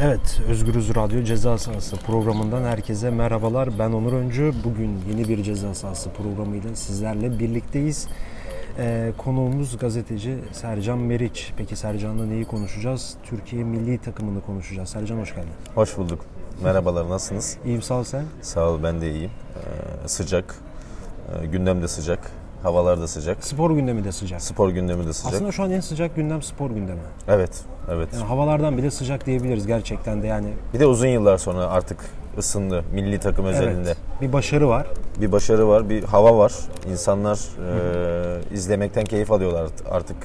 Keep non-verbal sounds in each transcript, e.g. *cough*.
Evet, Özgürüz Radyo Ceza Sahası programından herkese merhabalar. Ben Onur Öncü. Bugün yeni bir Ceza Sahası programıyla sizlerle birlikteyiz. Ee, konuğumuz gazeteci Sercan Meriç. Peki Sercan'la neyi konuşacağız? Türkiye milli takımını konuşacağız. Sercan hoş geldin. Hoş bulduk. Merhabalar, nasılsınız? İyiyim sağ ol sen. Sağ ol, ben de iyiyim. Ee, sıcak, ee, gündem de sıcak, havalar da sıcak, Spor gündemi de sıcak. spor gündemi de sıcak. Aslında şu an en sıcak gündem spor gündemi. Evet, evet. Yani havalardan bile sıcak diyebiliriz gerçekten de yani. Bir de uzun yıllar sonra artık ısındı milli takım özelinde. Evet, bir başarı var. Bir başarı var, bir hava var. İnsanlar ee, izlemekten keyif alıyorlar artık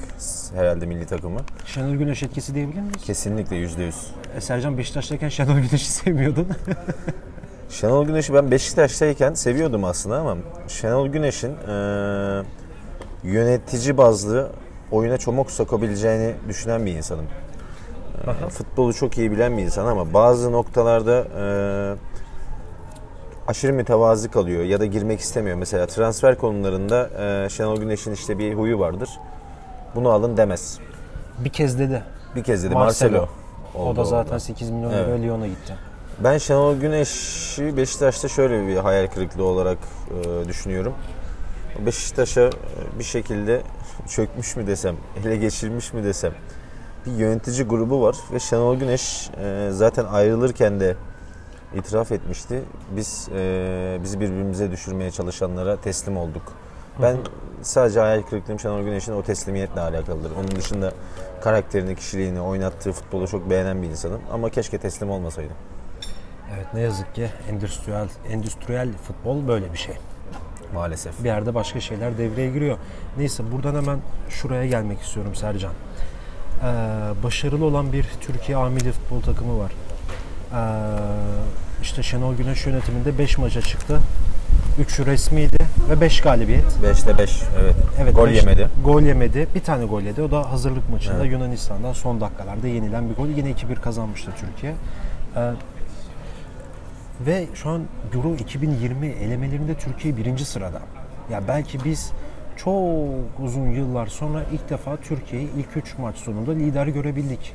herhalde milli takımı. Şenol Güneş etkisi diyebilir miyiz? Kesinlikle yüzde yüz. E, Sercan Beşiktaş'tayken Şenol Güneş'i sevmiyordun. *laughs* Şenol Güneş'i ben Beşiktaş'tayken seviyordum aslında ama Şenol Güneş'in ee, yönetici bazlı oyuna çomak sokabileceğini düşünen bir insanım. Ee, futbolu çok iyi bilen bir insan ama bazı noktalarda ee, aşırı mütevazi kalıyor ya da girmek istemiyor. Mesela transfer konularında ee, Şenol Güneş'in işte bir huyu vardır. Bunu alın demez. bir kez dedi. Bir kez dedi Marcelo. Marcelo. O da zaten orada. 8 milyon Evet. euro Lyon'a gitti. Ben Şenol Güneş'i Beşiktaş'ta şöyle bir hayal kırıklığı olarak e, düşünüyorum. Beşiktaş'a e, bir şekilde *laughs* çökmüş mü desem, ele geçirmiş mi desem bir yönetici grubu var ve Şenol Güneş e, zaten ayrılırken de itiraf etmişti. Biz e, bizi birbirimize düşürmeye çalışanlara teslim olduk. Ben sadece hayal kırıklığım Şenol Güneş'in o teslimiyetle alakalıdır. Onun dışında karakterini, kişiliğini, oynattığı futbolu çok beğenen bir insanım. Ama keşke teslim olmasaydım. Evet ne yazık ki endüstriyel endüstriyel futbol böyle bir şey. Maalesef. Bir yerde başka şeyler devreye giriyor. Neyse buradan hemen şuraya gelmek istiyorum Sercan. Ee, başarılı olan bir Türkiye A milli futbol takımı var. Ee, işte Şenol Güneş yönetiminde 5 maça çıktı. 3'ü resmiydi ve 5 galibiyet. 5'te 5. Evet. Evet, Gol beş- yemedi. Gol yemedi. Bir tane gol yedi. O da hazırlık maçında Evet. Yunanistan'dan son dakikalarda yenilen bir gol. Yine 2-1 kazanmıştı Türkiye. Ee, ve şu an Euro 2020 elemelerinde Türkiye birinci sırada. Ya belki biz çok uzun yıllar sonra ilk defa Türkiye'yi ilk 3 maç sonunda lider görebildik.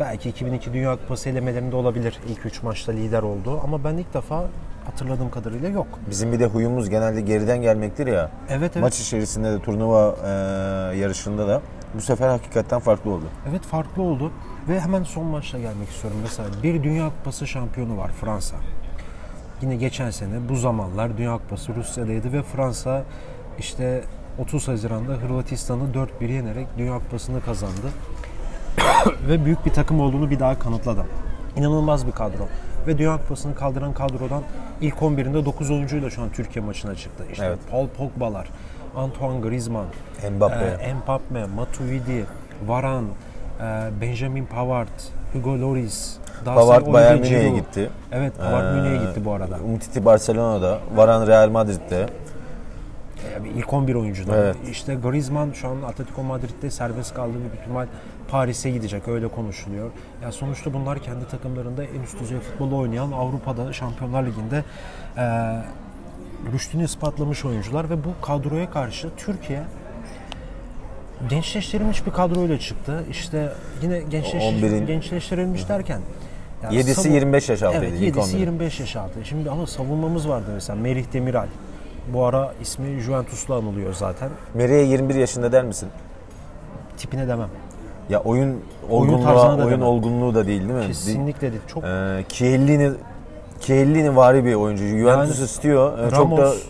Belki 2002 Dünya Kupası elemelerinde olabilir ilk 3 maçta lider oldu ama ben ilk defa hatırladığım kadarıyla yok. Bizim bir de huyumuz genelde geriden gelmektir ya. Evet evet. Maç içerisinde de turnuva e, yarışında da bu sefer hakikaten farklı oldu. Evet farklı oldu ve hemen son maçla gelmek istiyorum. Mesela bir Dünya Kupası şampiyonu var Fransa. Yine geçen sene bu zamanlar Dünya Kupası Rusya'daydı ve Fransa işte 30 Haziran'da Hırvatistan'ı 4-1 yenerek Dünya Kupası'nı kazandı. *coughs* ve büyük bir takım olduğunu bir daha kanıtladı. İnanılmaz bir kadro. Ve Dünya Kupası'nı kaldıran kadrodan ilk 11'inde 9 oyuncuyla şu an Türkiye maçına çıktı. İşte Evet. Paul Pogba'lar, Antoine Griezmann, Mbappe. ee, Mbappe, Matuidi, Varane, e, Benjamin Pavard, Hugo Lloris. daha Pavard Bayern Münih'e gitti. Evet, Pavard Ee, Münih'e gitti bu arada. Umtiti Barcelona'da, Varane Real Madrid'de. Yani ilk 11 oyuncudan. Evet. İşte Griezmann şu an Atletico Madrid'de serbest kaldığı bir ihtimal Paris'e gidecek öyle konuşuluyor. Ya sonuçta bunlar kendi takımlarında en üst düzey futbolu oynayan Avrupa'da Şampiyonlar Ligi'nde e, rüştünü ispatlamış oyuncular ve bu kadroya karşı Türkiye gençleştirilmiş bir kadroyla çıktı. İşte yine gençleş, 11'in gençleştirilmiş derken ya 7'si savun- 25 yaş altıydı Evet, ilk 7'si 11'in. 25 yaş altı. Şimdi ama savunmamız vardı mesela Merih Demiral. Bu ara ismi Juventus'la anılıyor zaten. Meri'ye 21 yaşında der misin? Tipine demem. Ya oyun da oyun demem. olgunluğu da değil değil mi? Kesinlikle değil. Çok Ee, Chiellini Chiellini vari bir oyuncu. Juventus Yani istiyor. Ee, çok da Ramos,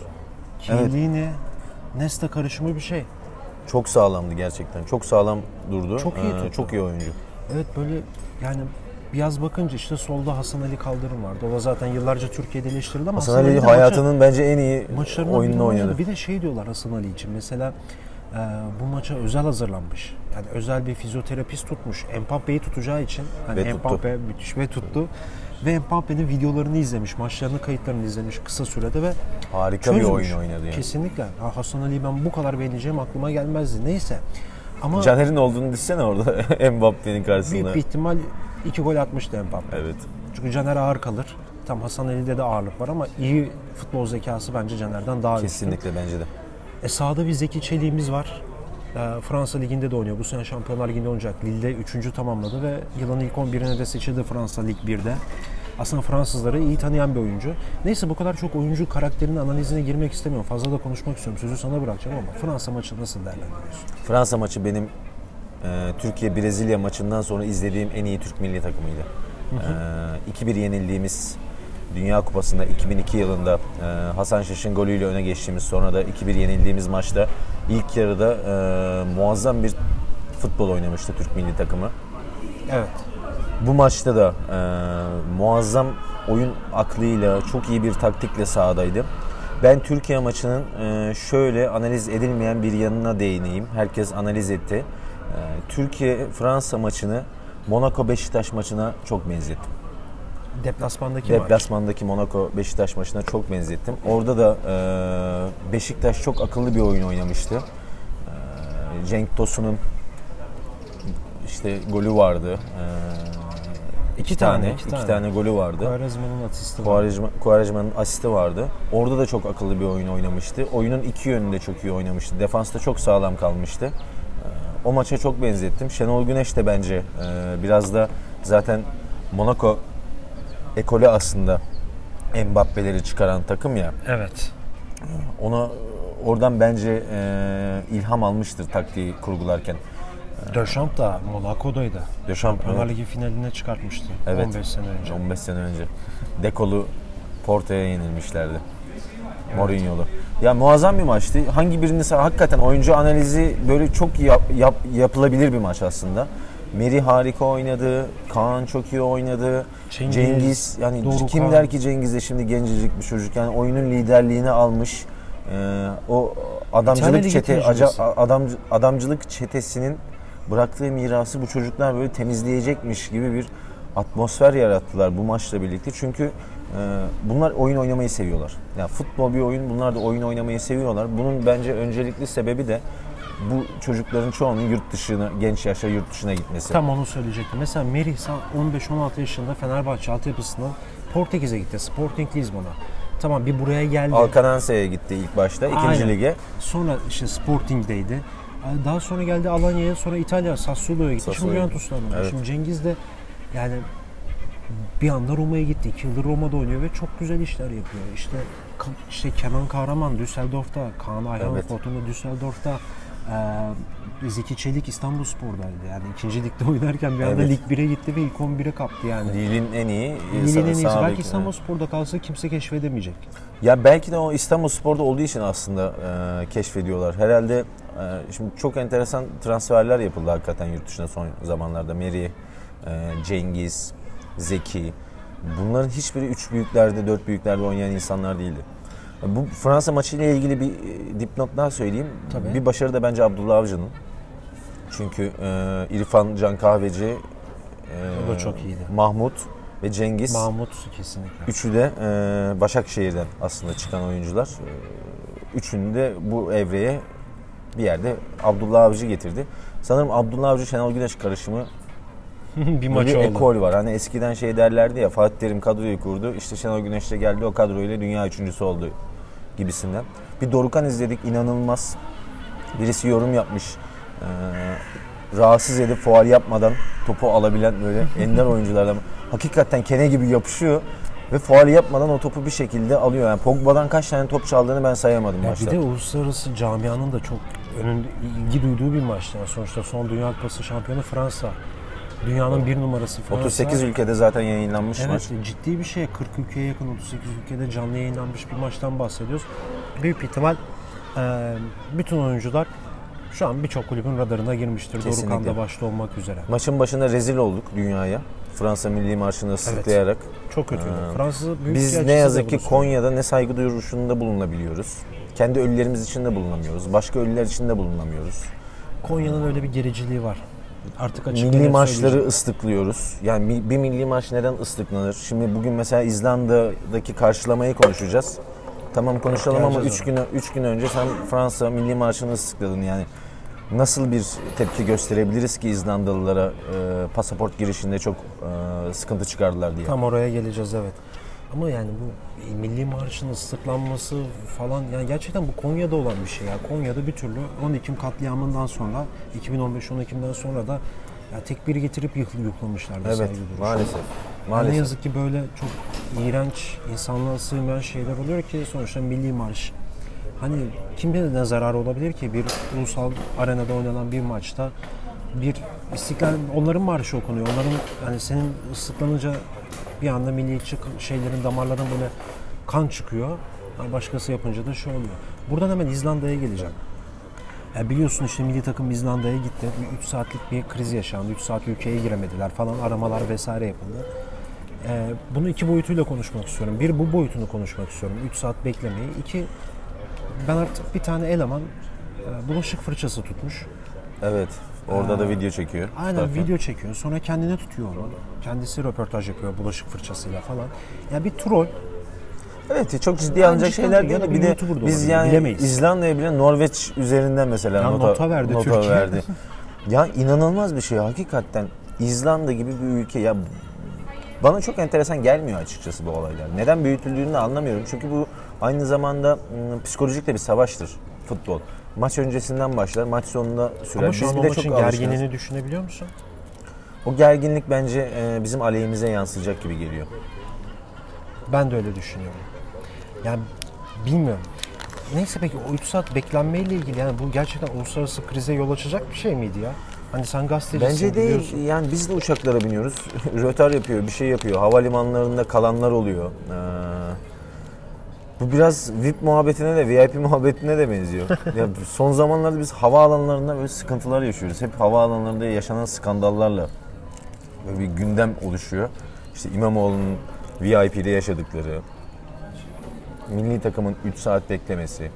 Chiellini, Nesta karışımı bir şey. Çok sağlamdı gerçekten. Çok sağlam durdu. Çok iyi Ee. Çok iyi oyuncu. Evet böyle yani biraz bakınca işte solda Hasan Ali Kaldırım vardı. O da zaten yıllarca Türkiye'de eleştirildi ama Hasan Ali de hayatının bence en iyi maçı- oyununu oynadı. Bir de şey diyorlar Hasan Ali için mesela e, bu maça özel hazırlanmış. Yani özel bir fizyoterapist tutmuş. Mbappe'yi tutacağı için. Hani Ve tuttu. Mbappe müthiş ve tuttu. Ve Mbappe'nin videolarını izlemiş, maçlarını, kayıtlarını izlemiş kısa sürede ve Harika bir çözmüş. oyun oynadı yani. Kesinlikle. Ha, Hasan Ali'yi ben bu kadar beğeneceğim aklıma gelmezdi. Neyse. Ama Caner'in olduğunu düşsene orada *laughs* Mbappe'nin karşısında. büyük bir ihtimal iki gol atmıştı Mbappe. Evet. Çünkü Caner ağır kalır. Tam Hasan Ali'de de ağırlık var ama iyi futbol zekası bence Caner'den daha üstün. Kesinlikle bence de. E sağda bir Zeki Çelik'imiz var. Ee, Fransa Ligi'nde de oynuyor. Bu sene Şampiyonlar Ligi'nde oynayacak. Lille'de 3. tamamladı ve yılın ilk 11'ine de seçildi Fransa Lig 1'de. Aslında Fransızları iyi tanıyan bir oyuncu. Neyse bu kadar çok oyuncu karakterinin analizine girmek istemiyorum. Fazla da konuşmak istiyorum. Sözü sana bırakacağım ama Fransa maçı nasıl değerlendiriyorsun? Fransa maçı benim e, Türkiye-Brezilya maçından sonra izlediğim en iyi Türk milli takımıydı. E, 2-1 yenildiğimiz Dünya Kupası'nda 2002 yılında e, Hasan Şaş'ın golüyle öne geçtiğimiz sonra da 2-1 yenildiğimiz maçta ilk yarıda e, muazzam bir futbol oynamıştı Türk milli takımı. Evet. Bu maçta da e, muazzam oyun aklıyla, çok iyi bir taktikle sahadaydı. Ben Türkiye maçının e, şöyle analiz edilmeyen bir yanına değineyim. Herkes analiz etti. E, Türkiye-Fransa maçını Monaco Beşiktaş maçına çok benzettim. Deplasmandaki maç. Deplasmandaki Monaco Beşiktaş maçına çok benzettim. Orada da e, Beşiktaş çok akıllı bir oyun oynamıştı. E, Cenk Tosun'un işte golü vardı. E, iki, tane, tane, iki tane. tane golü vardı. Quaresma'nın asisti var. Quaresma, Quaresma'nın asisti vardı. Orada da çok akıllı bir oyun oynamıştı. Oyunun iki yönünde çok iyi oynamıştı. Defansta çok sağlam kalmıştı. Ee, O maça çok benzettim. Şenol Güneş de bence e, biraz da zaten Monaco ekolü aslında Mbappe'leri çıkaran takım ya. Evet. Ona oradan bence e, ilham almıştır taktiği kurgularken. Deschamps da Monaco'daydı. Deschamps evet. Ligi finaline çıkartmıştı. Evet. 15 sene önce. 15 sene önce. Dekolu Porto'ya yenilmişlerdi. Mourinho'lu. Ya muazzam bir maçtı. Hangi birini hakikaten oyuncu analizi böyle çok yap, yap- yapılabilir bir maç aslında. Meri harika oynadı. Kaan çok iyi oynadı. Cengiz, Cengiz, yani Dorukhan. kim der ki Cengiz de şimdi gencecik bir çocuk yani oyunun liderliğini almış. Ee, o adamcılık çete aca- adam adamcılık çetesinin bıraktığı mirası bu çocuklar böyle temizleyecekmiş gibi bir atmosfer yarattılar bu maçla birlikte. Çünkü e, bunlar oyun oynamayı seviyorlar. Yani futbol bir oyun, bunlar da oyun oynamayı seviyorlar. Bunun bence öncelikli sebebi de bu çocukların çoğunun yurt dışına, genç yaşta yurt dışına gitmesi. Tam onu söyleyecektim. Mesela Merih 15-16 yaşında Fenerbahçe altyapısından Portekiz'e gitti. Sporting Lisbon'a. Tamam bir buraya geldi. Alcanance'ye gitti ilk başta, ikinci Aynen. lige. Sonra işte Sporting'deydi. Daha sonra geldi Alanya'ya, sonra İtalya, Sassuolo'ya gitti. Şimdi Sassuolo'ya Juventus'ta. Evet. Şimdi Cengiz de yani bir anda Roma'ya gitti. İki yıldır Roma'da oynuyor ve çok güzel işler yapıyor. İşte işte Kenan Kahraman Düsseldorf'ta, Kaan Ayhan Evet. Fortuna Düsseldorf'ta, e, Zeki Çelik İstanbul Spor'daydı. Yani ikinci ligde oynarken bir anda Evet. Lig 1'e gitti ve ilk 11'e kaptı yani. Ligin en iyi. Ligin en iyisi. Belki bek- İstanbul Spor'da kalsa kimse keşfedemeyecek. Ya belki de o İstanbul Spor'da olduğu için aslında e, keşfediyorlar. Herhalde e, şimdi çok enteresan transferler yapıldı hakikaten yurt dışına son zamanlarda. Meri, e, Cengiz, Zeki. Bunların hiçbiri üç büyüklerde, dört büyüklerde oynayan insanlar değildi. Bu Fransa maçıyla ilgili bir e, dipnot daha söyleyeyim. Tabii. Bir başarı da bence Abdullah Avcı'nın. Çünkü e, İrfan Can Kahveci, e, O da çok iyiydi. Mahmut ve Cengiz. Mahmut kesinlikle. Üçü de e, Başakşehir'den aslında çıkan oyuncular. E, üçünü de bu evreye bir yerde Abdullah Avcı getirdi. Sanırım Abdullah Avcı Şenol Güneş karışımı *laughs* bir maç bir oldu. ekol var. Hani eskiden şey derlerdi ya Fatih Terim kadroyu kurdu. İşte Şenol Güneş de geldi o kadroyla dünya üçüncüsü oldu gibisinden. Bir Dorukan izledik inanılmaz. Birisi yorum yapmış. E, rahatsız edip fuar yapmadan topu alabilen böyle *laughs* ender oyunculardan. Hakikaten kene gibi yapışıyor ve fuar yapmadan o topu bir şekilde alıyor. Yani Pogba'dan kaç tane top çaldığını ben sayamadım Ya maçta. bir de uluslararası camianın da çok önünde ilgi duyduğu bir maçtı. Yani sonuçta son Dünya Kupası şampiyonu Fransa. Dünyanın bir numarası Fransa. 38 ülkede zaten yayınlanmış Evet maç. ciddi bir şey. 40 ülkeye yakın 38 ülkede canlı yayınlanmış bir maçtan bahsediyoruz. Büyük ihtimal e, bütün oyuncular şu an birçok kulübün radarına girmiştir. Kesinlikle. Dorukan da başta olmak üzere. Maçın başında rezil olduk dünyaya. Fransa milli marşını ıslıklayarak. Çok kötüydü. Ee, Fransız büyük Biz elçisi ne yazık ki. Konya'da ne saygı duyuruşunda bulunabiliyoruz. Kendi ölülerimiz için de bulunamıyoruz. Başka ölüler için de bulunamıyoruz. Konya'nın öyle bir gericiliği var. Artık açık Milli maçları ıslıklıyoruz. Yani bir milli maç neden ıslıklanır? Şimdi bugün mesela İzlanda'daki karşılamayı konuşacağız. Tamam konuşalım ama Geleceğiz 3 gün 3 gün önce sen Fransa milli marşını ıslıkladın yani. Nasıl bir tepki gösterebiliriz ki İzlandalılara e, pasaport girişinde çok e, sıkıntı çıkardılar diye. Tam oraya geleceğiz evet. Ama yani bu milli marşın ıslıklanması falan yani gerçekten bu Konya'da olan bir şey ya. Konya'da bir türlü 10 Ekim katliamından sonra 2015 10 Ekim'den sonra da ya tek biri getirip yık, yıklamışlardı Evet saygı duruşu. maalesef. Yani ne Maalesef. yazık ki böyle çok iğrenç, insanlığa sığmayan şeyler oluyor ki sonuçta milli marş. Hani kim bilir ne zararı olabilir ki bir ulusal arenada oynanan bir maçta bir istiklal onların marşı okunuyor. Onların yani senin ıslıklanınca bir anda milliyetçi şeylerin damarlarından böyle kan çıkıyor. Yani başkası yapınca da şey oluyor. Buradan hemen İzlanda'ya geleceğim. Ya biliyorsun işte milli takım İzlanda'ya gitti. 3 saatlik bir kriz yaşandı. 3 saat ülkeye giremediler falan. Aramalar vesaire yapıldı. Ee, bunu iki boyutuyla konuşmak istiyorum. Bir bu boyutunu konuşmak istiyorum. 3 saat beklemeyi. İki ben artık bir tane eleman e, bulaşık fırçası tutmuş. Evet. Orada da video çekiyor. Aynen Zaten. video çekiyor. Sonra kendine tutuyor onu. Kendisi röportaj yapıyor bulaşık fırçasıyla falan. Ya bir troll. Evet çok ciddi Yani alınacak şeyler değil. Bir bir de biz olabilir, yani bilemeyiz. İzlanda'ya bile Norveç üzerinden mesela Ya nota, nota verdi Türkiye. verdi. *laughs* ya inanılmaz bir şey hakikaten. İzlanda gibi bir ülke ya bana çok enteresan gelmiyor açıkçası bu olaylar. Neden büyütüldüğünü de anlamıyorum. Çünkü bu aynı zamanda ım, psikolojik de bir savaştır futbol. Maç öncesinden başlar, maç sonunda sürer. Ama şu Biz an o bile maçın çok alışkınız. gerginliğini düşünebiliyor musun? O gerginlik bence e, bizim aleyhimize yansıyacak gibi geliyor. Ben de öyle düşünüyorum. Yani bilmiyorum. Neyse peki o 3 saat beklenmeyle ilgili yani bu gerçekten uluslararası krize yol açacak bir şey miydi ya? Hani sen gazetecisin Bence değil. biliyorsun. Yani biz de uçaklara biniyoruz. *laughs* Rötar yapıyor, bir şey yapıyor. Havalimanlarında kalanlar oluyor. Ee, bu biraz VIP muhabbetine de, VIP *laughs* muhabbetine de benziyor. ya son zamanlarda biz havaalanlarında böyle sıkıntılar yaşıyoruz. Hep havaalanlarında yaşanan skandallarla böyle bir gündem oluşuyor. İşte İmamoğlu'nun VIP'de yaşadıkları, milli takımın 3 saat beklemesi.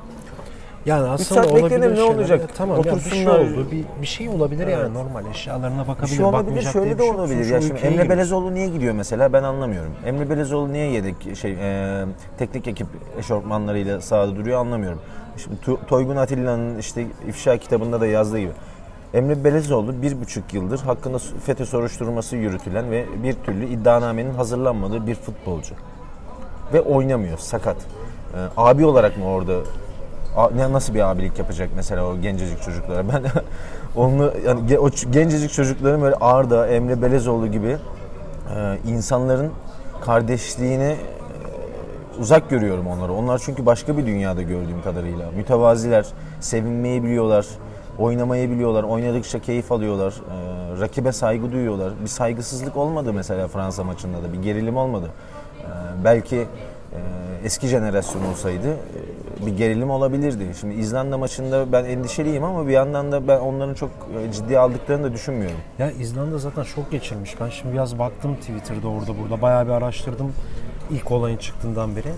Yani aslında saat olabilir beklenir, ne olacak? Ya tamam ya bir şey Otursunlar. oldu. Bir, bir şey olabilir yani normal eşyalarına bakabilir. Bir şey olabilir, şöyle de olabilir. Ya şimdi Emre. Belezoğlu niye gidiyor mesela ben anlamıyorum. Emre Belezoğlu niye yedek şey e, teknik ekip eşortmanlarıyla sahada duruyor anlamıyorum. Şimdi Toygun Atilla'nın işte ifşa kitabında da yazdığı gibi. Emre Belezoğlu bir buçuk yıldır hakkında FETÖ soruşturması yürütülen ve bir türlü iddianamenin hazırlanmadığı bir futbolcu. Ve oynamıyor, sakat. E, abi olarak mı orada ne nasıl bir abilik yapacak mesela o gencecik çocuklara? *laughs* Ben onu yani o gencecik çocukların böyle Arda, Emre Belezoğlu gibi e, insanların kardeşliğini e, uzak görüyorum onları. Onlar çünkü başka bir dünyada gördüğüm kadarıyla. Mütevaziler, sevinmeyi biliyorlar, oynamayı biliyorlar, oynadıkça keyif alıyorlar, e, rakibe saygı duyuyorlar. Bir saygısızlık olmadı mesela Fransa maçında da, bir gerilim olmadı. E, belki e, eski jenerasyon olsaydı e, bir gerilim olabilirdi. Şimdi İzlanda maçında ben endişeliyim ama bir yandan da ben onların çok e, ciddiye aldıklarını da düşünmüyorum. Ya İzlanda zaten şok geçirmiş. Ben şimdi biraz baktım Twitter'da orada burada bayağı bir araştırdım ilk olayın çıktığından beri.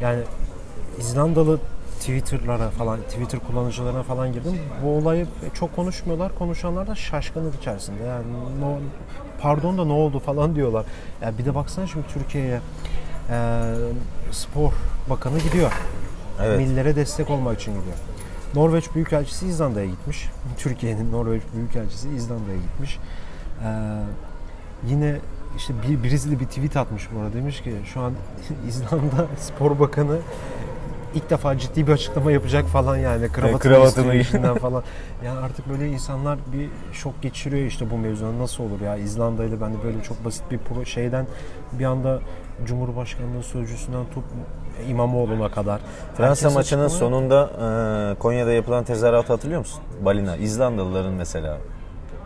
Yani İzlandalı Twitter'lara falan, Twitter kullanıcılarına falan girdim. Bu olayı çok konuşmuyorlar. Konuşanlar da şaşkınlık içerisinde. Yani no, pardon da ne oldu falan *laughs* diyorlar. Ya bir de baksana şimdi Türkiye'ye e, spor bakanı gidiyor. Evet. Millere destek olmak için gidiyor. Norveç Büyükelçisi İzlanda'ya gitmiş. *laughs* Türkiye'nin Norveç Büyükelçisi İzlanda'ya gitmiş. Ee, yine işte bir, birisi de bir tweet atmış bu arada. Demiş ki şu an *laughs* İzlanda Spor Bakanı ilk defa ciddi bir açıklama yapacak falan yani kravatını, kravatını *laughs* işinden falan. Yani artık böyle insanlar bir şok geçiriyor işte bu mevzudan nasıl olur ya İzlanda ile ben de böyle çok basit bir pro şeyden bir anda Cumhurbaşkanlığı sözcüsünden tut İmamoğlu'na kadar. Fransa Herkes maçının açıklama- sonunda e, Konya'da yapılan tezahüratı hatırlıyor musun? Balina. İzlandalıların mesela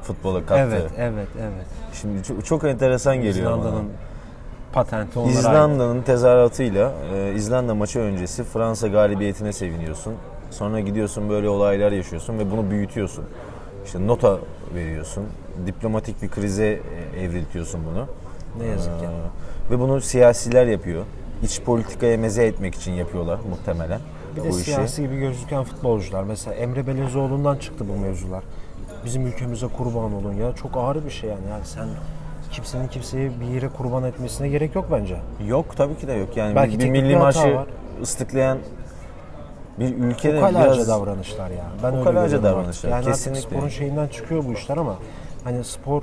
futbola kattığı. Evet, evet, evet. Şimdi çok, çok enteresan geliyor bana. İzlanda'nın patenti onlara ait. İzlanda'nın tezahüratıyla e, İzlanda maçı öncesi Fransa galibiyetine seviniyorsun. Sonra gidiyorsun böyle olaylar yaşıyorsun ve bunu büyütüyorsun. İşte nota veriyorsun. Diplomatik bir krize e, evriltiyorsun bunu. Ne yazık ki. Ee, Ve bunu siyasiler yapıyor. İç politikaya meze etmek için yapıyorlar muhtemelen Bir de bu işi. siyasi gibi gözüken futbolcular. Mesela Emre Belezoğlu'ndan çıktı bu mevzular. Bizim ülkemize kurban olun ya. Çok ağır bir şey yani. yani sen kimsenin kimseye bir yere kurban etmesine gerek yok bence. Yok tabii ki de yok. Yani Belki bir, milli marşı ıslıklayan bir ülkede Ukalaca biraz davranışlar ya. Ben öyle Ukalaca görüyorum davranışlar, artık. Yani kesinlikle. artık sporun şeyinden çıkıyor bu işler ama hani spor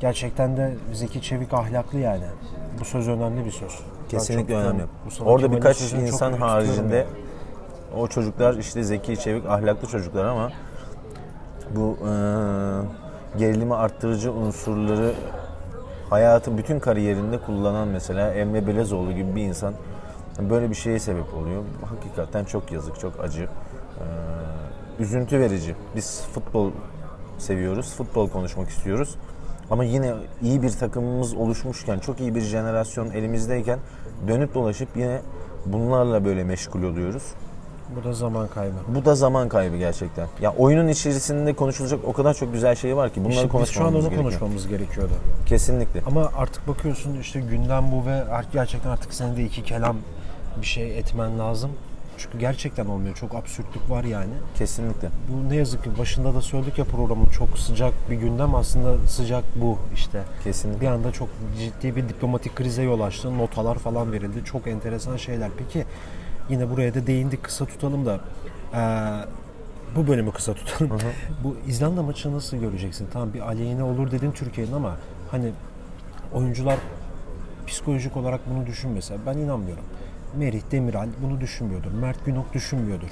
Gerçekten de Zeki Çevik ahlaklı yani. Bu söz önemli bir söz. Kesinlikle çok önemli. Orada birkaç insan haricinde yani. o çocuklar işte zeki, çevik, ahlaklı çocuklar ama bu e, gerilimi arttırıcı unsurları hayatın bütün kariyerinde kullanan mesela Emre Belezoğlu gibi bir insan böyle bir şeye sebep oluyor. Hakikaten çok yazık, çok acı. E, üzüntü verici. Biz futbol seviyoruz, futbol konuşmak istiyoruz. Ama yine iyi bir takımımız oluşmuşken, çok iyi bir jenerasyon elimizdeyken dönüp dolaşıp yine bunlarla böyle meşgul oluyoruz. Bu da zaman kaybı. Bu da zaman kaybı gerçekten. Ya oyunun içerisinde konuşulacak o kadar çok güzel şey var ki bunları İşte biz şu an konuşmamız onu gerekiyor. konuşmamız gerekiyordu. Kesinlikle. Ama artık bakıyorsun işte gündem bu ve gerçekten artık senin de iki kelam bir şey etmen lazım. Çünkü gerçekten olmuyor. Çok absürtlük var yani. Kesinlikle. Bu ne yazık ki başında da söyledik ya programın çok sıcak bir gündem aslında sıcak bu işte. Bir Kesinlikle. anda çok ciddi bir diplomatik krize yol açtı. Notalar falan verildi. Çok enteresan şeyler. Peki yine buraya da değindik kısa tutalım da eee, bu bölümü kısa tutalım. *laughs* bu İzlanda maçını nasıl göreceksin? Tamam bir aleyhine olur dedin Türkiye'nin ama hani oyuncular psikolojik olarak bunu düşünmese ben inanmıyorum. Merih Demiral bunu düşünmüyordur. Mert Günok düşünmüyordur.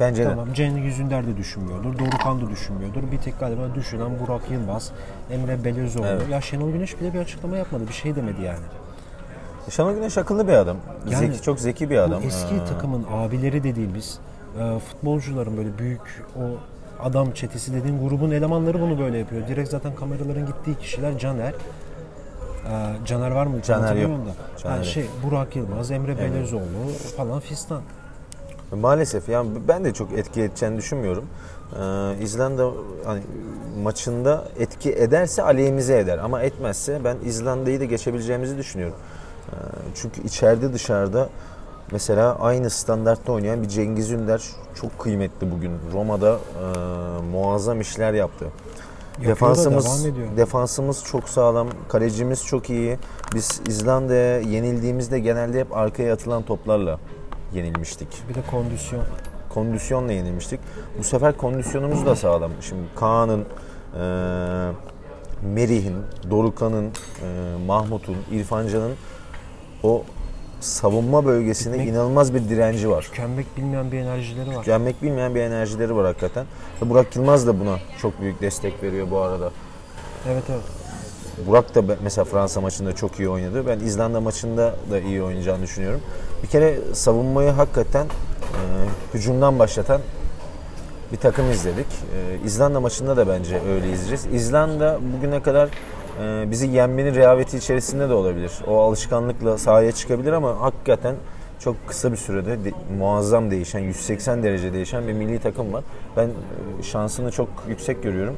Bence de. Tamam Cengiz Ünder de düşünmüyordur. Dorukan da düşünmüyordur. Bir tek galiba düşünen Burak Yılmaz, Emre Belözoğlu. Evet. Ya Şenol Güneş bile bir açıklama yapmadı. Bir şey demedi yani. Şenol Güneş akıllı bir adam. Yani zeki, çok zeki bir adam. Bu eski Ee, takımın abileri dediğimiz e, futbolcuların böyle büyük o adam çetesi dediğin grubun elemanları bunu böyle yapıyor. Direkt zaten kameraların gittiği kişiler Caner. E, Caner var mı? Caner yok. Da. Caner yok. şey Burak Yılmaz, Emre Belözoğlu falan fistan. Maalesef yani ben de çok etki edeceğini düşünmüyorum. Ee, İzlanda hani maçında etki ederse aleyhimize eder ama etmezse ben İzlanda'yı da geçebileceğimizi düşünüyorum. Ee, çünkü içeride dışarıda mesela aynı standartta oynayan bir Cengiz Ünder çok kıymetli bugün. Roma'da e, muazzam işler yaptı. Yapıyor da Defansımız devam defansımız çok sağlam, kalecimiz çok iyi. Biz İzlanda'ya yenildiğimizde genelde hep arkaya atılan toplarla yenilmiştik Bir de kondisyon. kondisyonla yenilmiştik. Bu sefer kondisyonumuz da sağlam. Şimdi Kaan'ın, e, Merih'in, Dorukan'ın, e, Mahmut'un, İrfancan'ın o savunma bölgesinde Bitmek- inanılmaz bir direnci var. Tükenmek bilmeyen bir enerjileri var. Tükenmek bilmeyen bir enerjileri var hakikaten. Burak Yılmaz da buna çok büyük destek veriyor bu arada. Evet evet. Burak da mesela Fransa maçında çok iyi oynadı. Ben İzlanda maçında da iyi oynayacağını düşünüyorum. Bir kere savunmayı hakikaten e, hücumdan başlatan bir takım izledik. E, İzlanda maçında da bence öyle izleyeceğiz. İzlanda bugüne kadar e, bizi yenmenin rehaveti içerisinde de olabilir. O alışkanlıkla sahaya çıkabilir ama hakikaten çok kısa bir sürede de- muazzam değişen, 180 derece değişen bir milli takım var. Ben e, şansını çok yüksek görüyorum.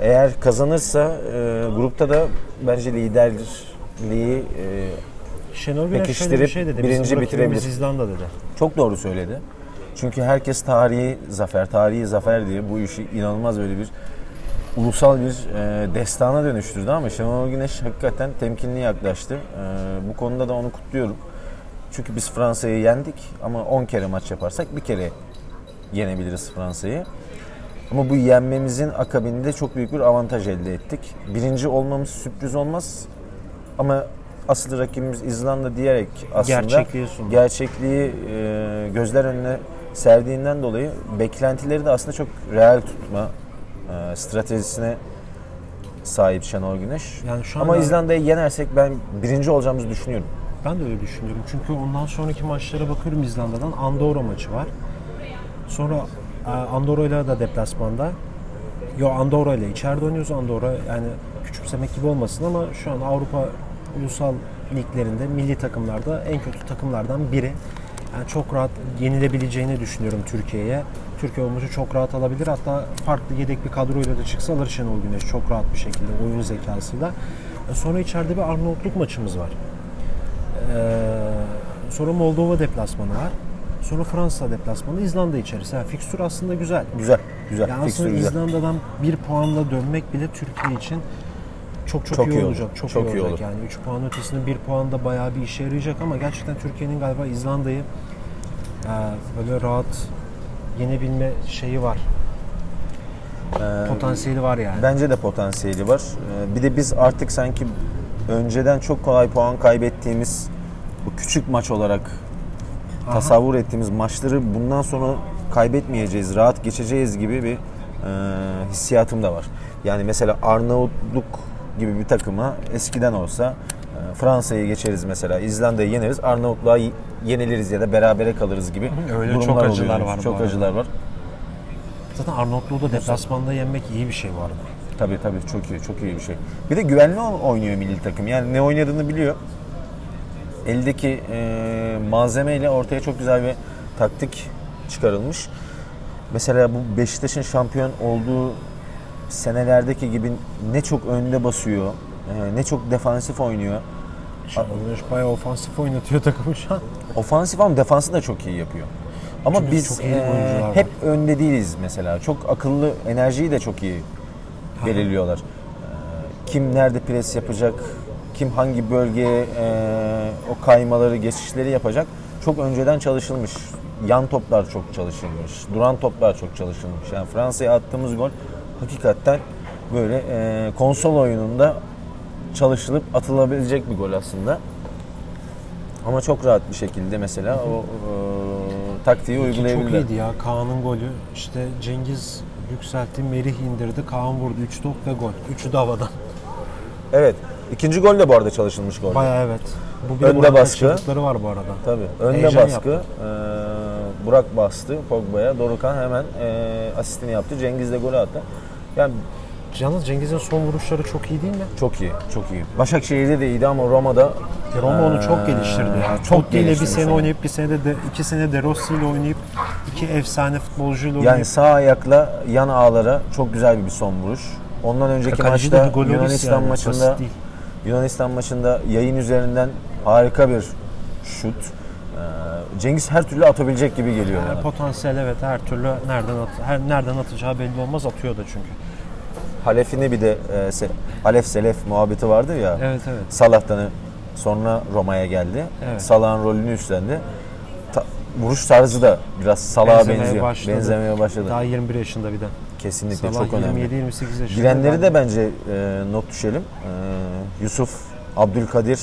E, Eğer kazanırsa e, grupta da bence liderliği e, Şenol Güneş şöyle bir Pekiştirip şey dedi. birinci bitirebilir. İzlanda dedi. Çok doğru söyledi. Çünkü herkes tarihi zafer, tarihi zafer diye bu işi inanılmaz böyle bir ulusal bir e, destana dönüştürdü ama Şenol Güneş hakikaten temkinli yaklaştı. E, bu konuda da onu kutluyorum. Çünkü biz Fransa'yı yendik ama 10 kere maç yaparsak bir kere yenebiliriz Fransa'yı. Ama bu yenmemizin akabinde çok büyük bir avantaj elde ettik. Birinci olmamız sürpriz olmaz ama asıl rakibimiz İzlanda diyerek aslında Gerçekliği sundu. gerçekliği e, gözler önüne serdiğinden dolayı beklentileri de aslında çok real tutma e, stratejisine sahip Şenol Güneş. Yani şu Ama anda- İzlanda'yı yenersek ben birinci olacağımızı düşünüyorum. Ben de öyle düşünüyorum. Çünkü ondan sonraki maçlara bakıyorum İzlanda'dan. Andorra maçı var. Sonra e, Andorra ile de deplasmanda. Yo Andorra ile içeride oynuyoruz. Andorra yani küçümsemek gibi olmasın ama şu an Avrupa ulusal liglerinde milli takımlarda en kötü takımlardan biri. Yani çok rahat yenilebileceğini düşünüyorum Türkiye'ye. Türkiye o maçı çok rahat alabilir. Hatta farklı yedek bir kadroyla da çıksa alır Şenol Güneş çok rahat bir şekilde oyun zekasıyla. E, Sonra içeride bir Arnavutluk maçımız var. Ee, sonra Moldova deplasmanı var. Sonra Fransa deplasmanı, İzlanda içerisi. Yani fikstür aslında güzel. Güzel, güzel. Yani aslında güzel. İzlanda'dan bir puanla dönmek bile Türkiye için çok çok, Çok iyi, iyi olacak. Çok, Çok iyi iyi olacak. olur. Yani 3 puan ötesinde bir puan da bayağı bir işe yarayacak ama gerçekten Türkiye'nin galiba İzlanda'yı e, böyle rahat yenebilme şeyi var. Ee, Potansiyeli var yani. Bence de potansiyeli var. Ee, Bir de biz artık sanki önceden çok kolay puan kaybettiğimiz bu küçük maç olarak Aha. tasavvur ettiğimiz maçları bundan sonra kaybetmeyeceğiz, rahat geçeceğiz gibi bir e, hissiyatım da var. Yani mesela Arnavutluk gibi bir takıma eskiden olsa Fransa'yı geçeriz mesela, İzlanda'yı yeneriz, Arnavutluğa yeniliriz ya da berabere kalırız gibi Öyle durumlar çok acılar oluyormuş. var Çok acılar var. Zaten Arnavutluğu da deplasmanda yenmek iyi bir şey bu arada. Tabii tabii çok iyi, çok iyi bir şey. Bir de güvenli oynuyor milli takım. Yani ne oynadığını biliyor. Eldeki e, malzemeyle ortaya çok güzel bir taktik çıkarılmış. Mesela bu Beşiktaş'ın şampiyon olduğu senelerdeki gibi ne çok önde basıyor, e, ne çok defansif oynuyor. Güneş bayağı ofansif oynatıyor *laughs* takımı şu an. Ofansif ama defansı da çok iyi yapıyor. Ama Çünkü biz çok iyi e, oyuncular var. hep önde değiliz mesela. Çok akıllı, enerjiyi de çok iyi belirliyorlar. E, Kim nerede pres yapacak, kim hangi bölgeye e, o kaymaları, geçişleri yapacak çok önceden çalışılmış. Yan toplar çok çalışılmış, duran toplar çok çalışılmış. Yani Fransa'ya attığımız gol hakikaten böyle e, konsol oyununda çalışılıp atılabilecek bir gol aslında. Ama çok rahat bir şekilde mesela o e, taktiği Ki çok iyiydi ya. Kaan'ın golü. İşte Cengiz yükseltti, Merih indirdi, Kaan vurdu. 3 top ve gol. Üçü de havadan. Evet. İkinci gol de bu arada çalışılmış gol. Bayağı evet. Bu bir Önde baskı. var bu arada. Tabii. Önde Heyecan baskı. yaptı. e, Burak bastı Pogba'ya. Dorukan hemen e, asistini yaptı. Cengiz de golü attı. Yani Yalnız Cengiz'in son vuruşları çok iyi değil mi? çok iyi, çok iyi. Başakşehir'de de iyiydi ama Roma'da Roma onu e, çok geliştirdi ya. Çok Totti ile bir sene oynayıp bir sene de iki sene De Rossi ile oynayıp iki efsane futbolcuyla Yani oynayıp sağ ayakla yan ağlara çok güzel bir son vuruş. Ondan önceki kaleci de maçta Yunanistan yani, maçında. Yunanistan maçında yayın üzerinden harika bir şut. Ee, Cengiz her türlü atabilecek gibi geliyor Yani potansiyel evet her türlü nereden at her nereden atacağı belli olmaz atıyor da çünkü. Halef'ini bir de e, se- Halef Selef muhabbeti vardı ya. Evet evet. Salah'tan sonra Roma'ya geldi. Evet. Salah'ın rolünü üstlendi. Ta- vuruş tarzı da biraz Salah'a Benzemeye benziyor. başladı. Benzemeye başladı. Daha 21 yaşında bir de. Kesinlikle Salah çok önemli. 27 28 yaşında. Girenleri de bence e, not düşelim. E, Yusuf, Abdülkadir.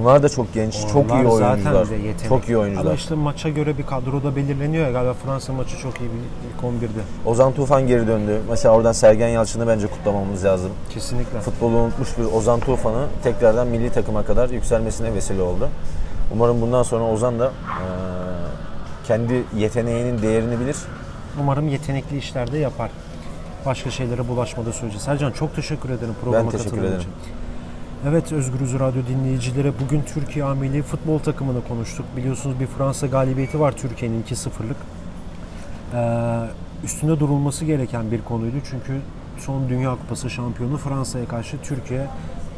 Bunlar da çok genç, çok iyi Onlar zaten oyuncular. de yetenek. Çok iyi oyuncular. Ama işte maça göre bir kadroda belirleniyor ya galiba Fransa maçı çok iyi bir ilk 11'de. Ozan Tufan geri döndü. Mesela oradan Sergen Yalçın'ı bence kutlamamız lazım. Kesinlikle. Futbolu unutmuş bir Ozan Tufan'ı tekrardan milli takıma kadar yükselmesine vesile oldu. Umarım bundan sonra Ozan da e, kendi yeteneğinin değerini bilir. Umarım yetenekli işlerde yapar. Başka şeylere bulaşmadığı sürece. Sercan çok teşekkür ederim programa teşekkür katıldığın ederim. için. Evet Özgürüz Radyo dinleyicileri bugün Türkiye A Milli Futbol takımını konuştuk. Biliyorsunuz bir Fransa galibiyeti var Türkiye'nin 2-0'lık. Ee, üstünde durulması gereken bir konuydu çünkü son Dünya Kupası şampiyonu Fransa'ya karşı Türkiye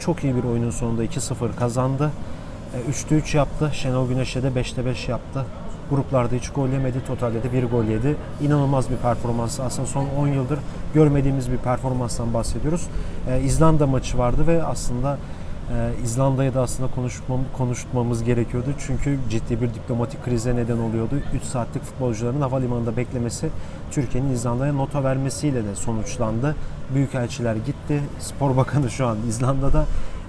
çok iyi bir oyunun sonunda 2-0 kazandı. Ee, 3'te 3 yaptı. Şenol Güneş'e de 5'te 5 yaptı. Gruplarda hiç gol yemedi. Totalde de bir gol yedi. İnanılmaz bir performans. Aslında son 10 yıldır görmediğimiz bir performanstan bahsediyoruz. Ee, İzlanda maçı vardı ve aslında e, İzlanda'yı da aslında konuşmam, konuşmamız gerekiyordu. Çünkü ciddi bir diplomatik krize neden oluyordu. 3 saatlik futbolcuların havalimanında beklemesi Türkiye'nin İzlanda'ya nota vermesiyle de sonuçlandı. Büyükelçiler gitti. Spor Bakanı şu an İzlanda'da.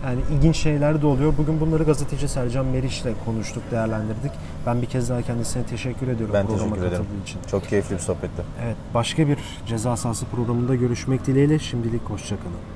Yani ilginç şeyler de oluyor. Bugün bunları gazeteci Sercan Meriç'le konuştuk, değerlendirdik. Ben bir kez daha kendisine teşekkür ediyorum Ben programa teşekkür ederim. için. Çok keyifli bir sohbetti. Evet, başka bir ceza sahası programında görüşmek dileğiyle. Şimdilik hoşçakalın.